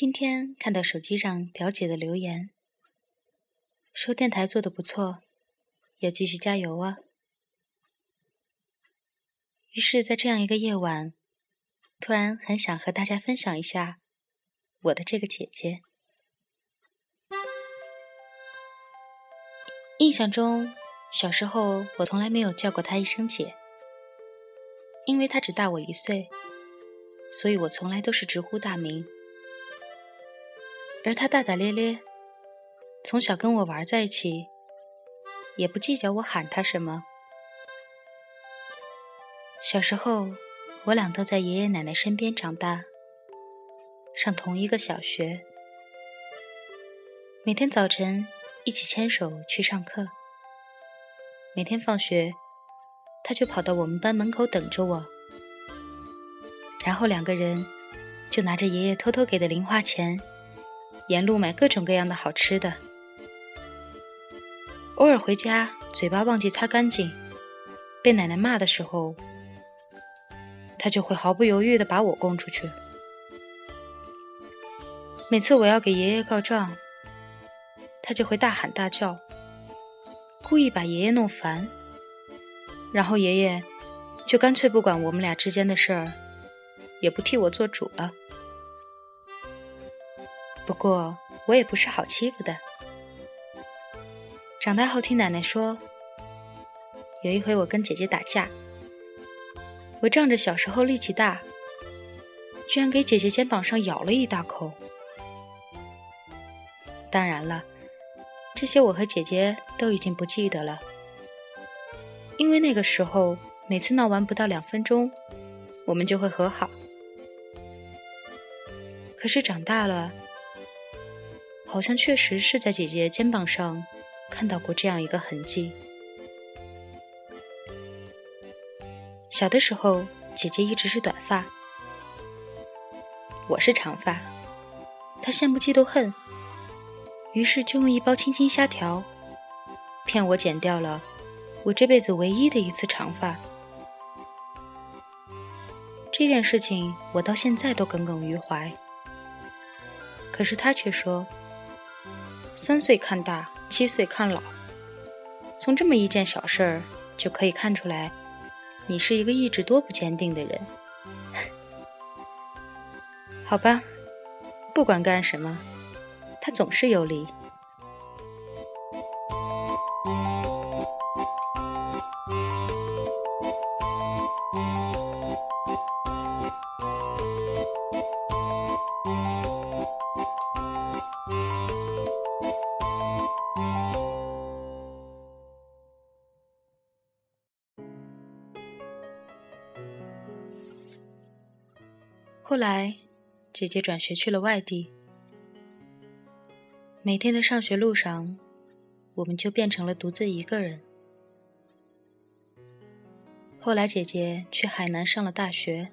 今天看到手机上表姐的留言，说电台做的不错，要继续加油啊。于是，在这样一个夜晚，突然很想和大家分享一下我的这个姐姐。印象中，小时候我从来没有叫过她一声姐，因为她只大我一岁，所以我从来都是直呼大名。而他大大咧咧，从小跟我玩在一起，也不计较我喊他什么。小时候，我俩都在爷爷奶奶身边长大，上同一个小学，每天早晨。一起牵手去上课，每天放学，他就跑到我们班门口等着我，然后两个人就拿着爷爷偷偷给的零花钱，沿路买各种各样的好吃的。偶尔回家，嘴巴忘记擦干净，被奶奶骂的时候，他就会毫不犹豫地把我供出去。每次我要给爷爷告状。他就会大喊大叫，故意把爷爷弄烦，然后爷爷就干脆不管我们俩之间的事儿，也不替我做主了。不过我也不是好欺负的。长大后听奶奶说，有一回我跟姐姐打架，我仗着小时候力气大，居然给姐姐肩膀上咬了一大口。当然了。这些我和姐姐都已经不记得了，因为那个时候每次闹完不到两分钟，我们就会和好。可是长大了，好像确实是在姐姐肩膀上看到过这样一个痕迹。小的时候，姐姐一直是短发，我是长发，她羡慕嫉妒恨。于是就用一包青青虾条骗我剪掉了我这辈子唯一的一次长发。这件事情我到现在都耿耿于怀。可是他却说：“三岁看大，七岁看老。从这么一件小事儿就可以看出来，你是一个意志多不坚定的人。”好吧，不管干什么。他总是有理。后来，姐姐转学去了外地。每天的上学路上，我们就变成了独自一个人。后来姐姐去海南上了大学，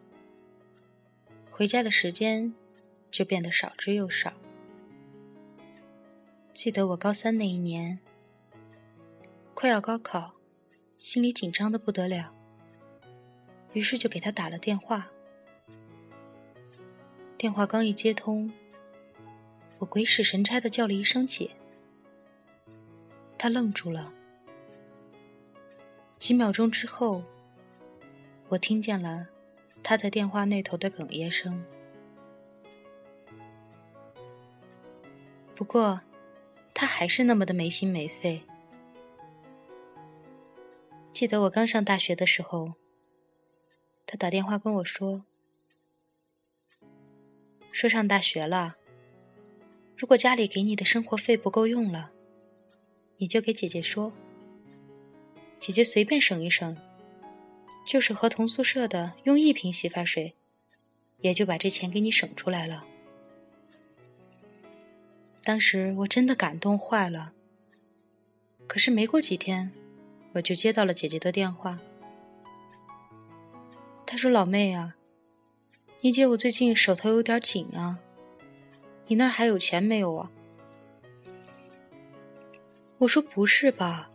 回家的时间就变得少之又少。记得我高三那一年，快要高考，心里紧张的不得了，于是就给她打了电话。电话刚一接通。我鬼使神差的叫了一声“姐”，他愣住了。几秒钟之后，我听见了他在电话那头的哽咽声。不过，他还是那么的没心没肺。记得我刚上大学的时候，他打电话跟我说：“说上大学了。”如果家里给你的生活费不够用了，你就给姐姐说，姐姐随便省一省，就是和同宿舍的用一瓶洗发水，也就把这钱给你省出来了。当时我真的感动坏了。可是没过几天，我就接到了姐姐的电话，她说：“老妹啊，你姐我最近手头有点紧啊。”你那儿还有钱没有啊？我说不是吧，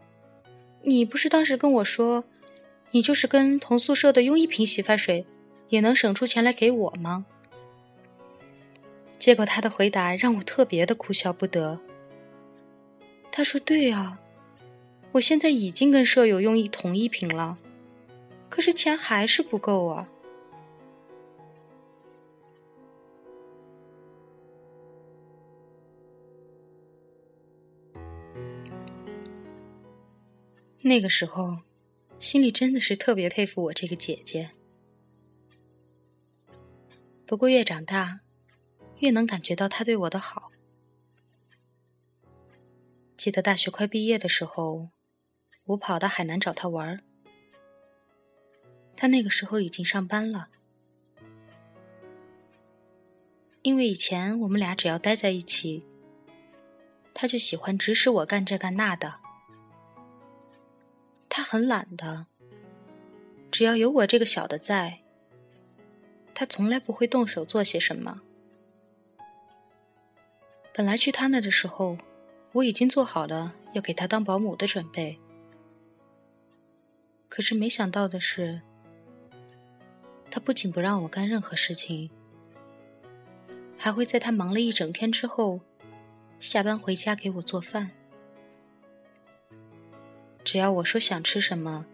你不是当时跟我说，你就是跟同宿舍的用一瓶洗发水，也能省出钱来给我吗？结果他的回答让我特别的哭笑不得。他说：“对啊，我现在已经跟舍友用一同一瓶了，可是钱还是不够啊。”那个时候，心里真的是特别佩服我这个姐姐。不过越长大，越能感觉到她对我的好。记得大学快毕业的时候，我跑到海南找她玩儿。她那个时候已经上班了，因为以前我们俩只要待在一起，她就喜欢指使我干这干那的。他很懒的，只要有我这个小的在，他从来不会动手做些什么。本来去他那的时候，我已经做好了要给他当保姆的准备，可是没想到的是，他不仅不让我干任何事情，还会在他忙了一整天之后，下班回家给我做饭。只要我说想吃什么，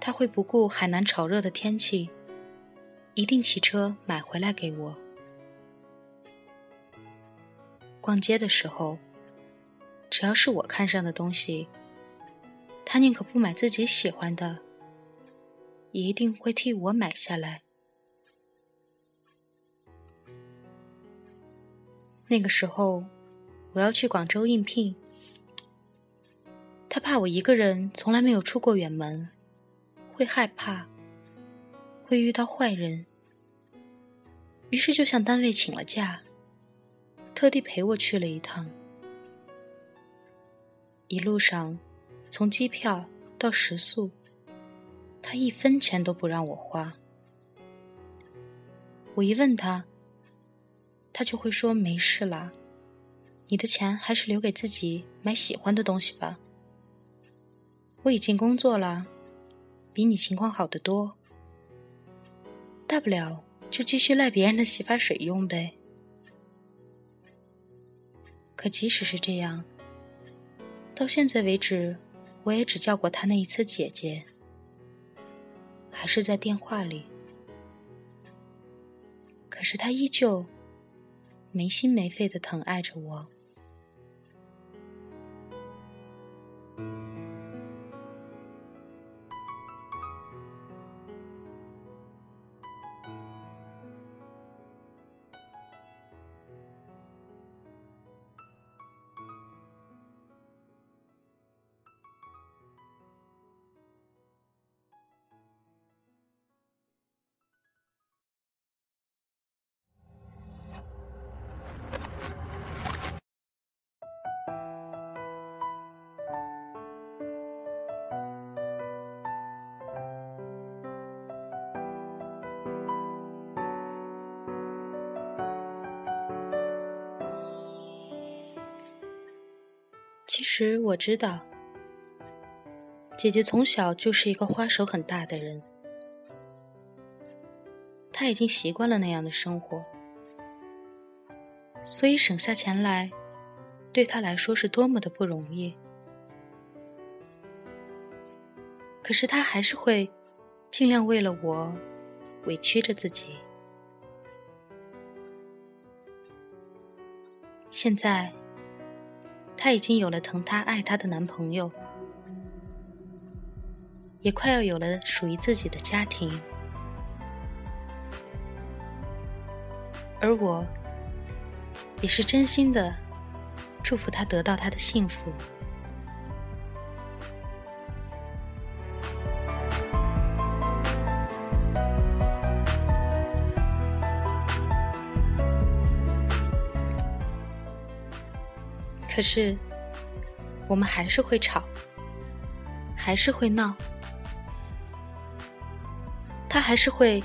他会不顾海南炒热的天气，一定骑车买回来给我。逛街的时候，只要是我看上的东西，他宁可不买自己喜欢的，也一定会替我买下来。那个时候，我要去广州应聘。他怕我一个人从来没有出过远门，会害怕，会遇到坏人，于是就向单位请了假，特地陪我去了一趟。一路上，从机票到食宿，他一分钱都不让我花。我一问他，他就会说没事啦，你的钱还是留给自己买喜欢的东西吧。我已经工作了，比你情况好得多。大不了就继续赖别人的洗发水用呗。可即使是这样，到现在为止，我也只叫过他那一次姐姐，还是在电话里。可是他依旧没心没肺的疼爱着我。其实我知道，姐姐从小就是一个花手很大的人，她已经习惯了那样的生活，所以省下钱来，对她来说是多么的不容易。可是她还是会尽量为了我委屈着自己。现在。她已经有了疼她爱她的男朋友，也快要有了属于自己的家庭，而我也是真心的祝福她得到她的幸福。可是，我们还是会吵，还是会闹。他还是会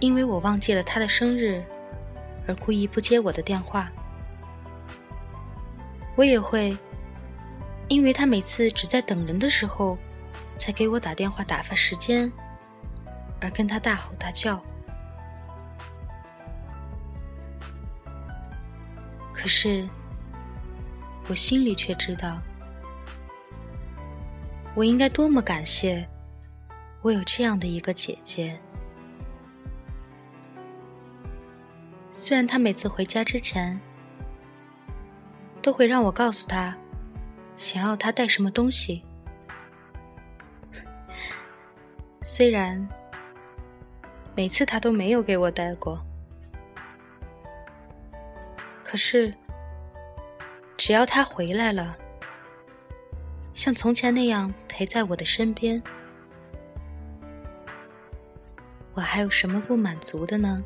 因为我忘记了他的生日而故意不接我的电话。我也会因为他每次只在等人的时候才给我打电话打发时间而跟他大吼大叫。可是，我心里却知道，我应该多么感谢我有这样的一个姐姐。虽然她每次回家之前，都会让我告诉她，想要她带什么东西。虽然每次她都没有给我带过。可是，只要他回来了，像从前那样陪在我的身边，我还有什么不满足的呢？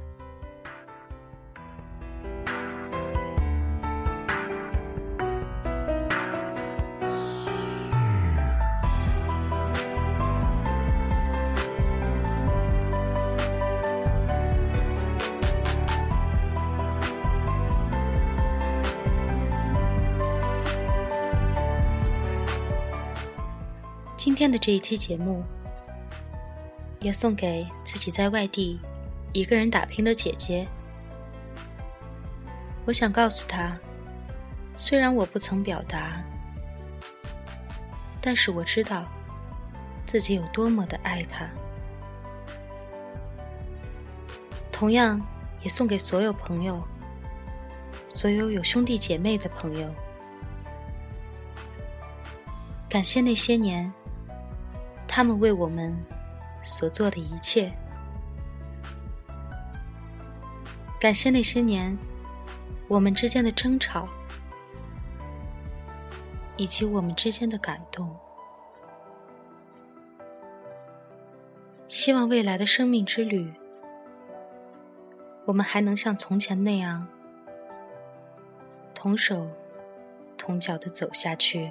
天的这一期节目，也送给自己在外地一个人打拼的姐姐。我想告诉她，虽然我不曾表达，但是我知道自己有多么的爱她。同样，也送给所有朋友，所有有兄弟姐妹的朋友。感谢那些年。他们为我们所做的一切，感谢那些年我们之间的争吵，以及我们之间的感动。希望未来的生命之旅，我们还能像从前那样，同手同脚的走下去。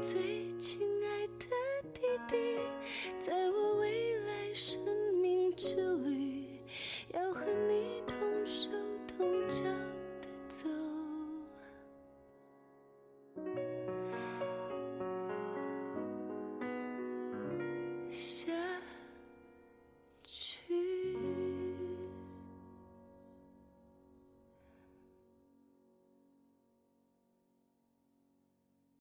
最